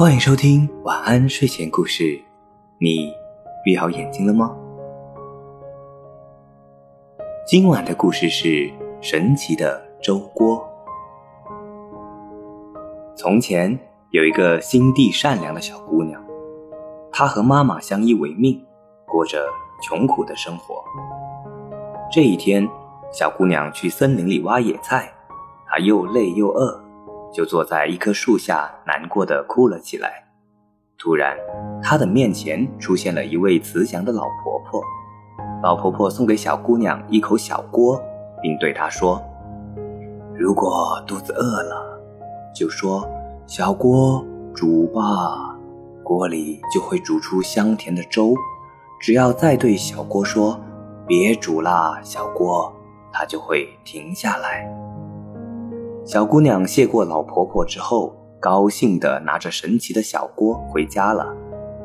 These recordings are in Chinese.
欢迎收听晚安睡前故事，你闭好眼睛了吗？今晚的故事是神奇的粥锅。从前有一个心地善良的小姑娘，她和妈妈相依为命，过着穷苦的生活。这一天，小姑娘去森林里挖野菜，她又累又饿。就坐在一棵树下，难过的哭了起来。突然，他的面前出现了一位慈祥的老婆婆。老婆婆送给小姑娘一口小锅，并对她说：“如果肚子饿了，就说小锅煮吧，锅里就会煮出香甜的粥。只要再对小锅说‘别煮啦，小锅’，它就会停下来。”小姑娘谢过老婆婆之后，高兴地拿着神奇的小锅回家了。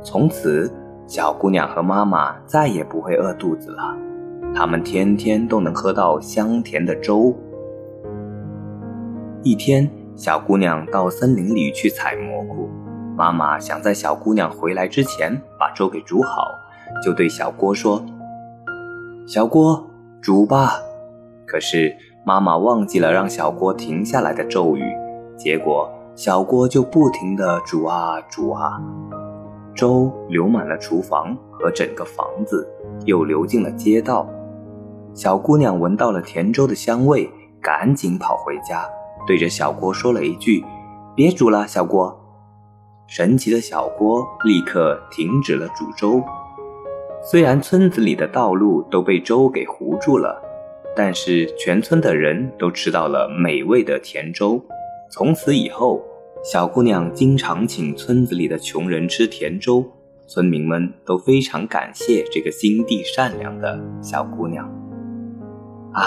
从此，小姑娘和妈妈再也不会饿肚子了，她们天天都能喝到香甜的粥。一天，小姑娘到森林里去采蘑菇，妈妈想在小姑娘回来之前把粥给煮好，就对小锅说：“小锅，煮吧。”可是。妈妈忘记了让小锅停下来的咒语，结果小锅就不停地煮啊煮啊，粥流满了厨房和整个房子，又流进了街道。小姑娘闻到了甜粥的香味，赶紧跑回家，对着小锅说了一句：“别煮了，小锅。”神奇的小锅立刻停止了煮粥。虽然村子里的道路都被粥给糊住了。但是全村的人都吃到了美味的甜粥，从此以后，小姑娘经常请村子里的穷人吃甜粥，村民们都非常感谢这个心地善良的小姑娘。啊，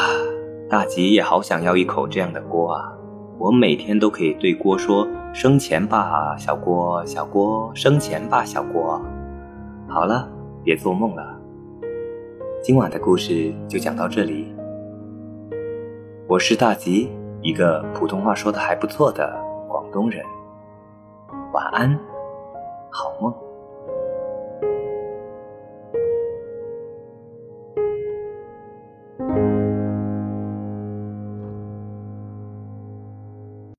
大吉也好想要一口这样的锅啊！我每天都可以对锅说：“生钱吧，小锅，小锅，生钱吧，小锅。”好了，别做梦了。今晚的故事就讲到这里。我是大吉，一个普通话说得还不错的广东人。晚安，好梦。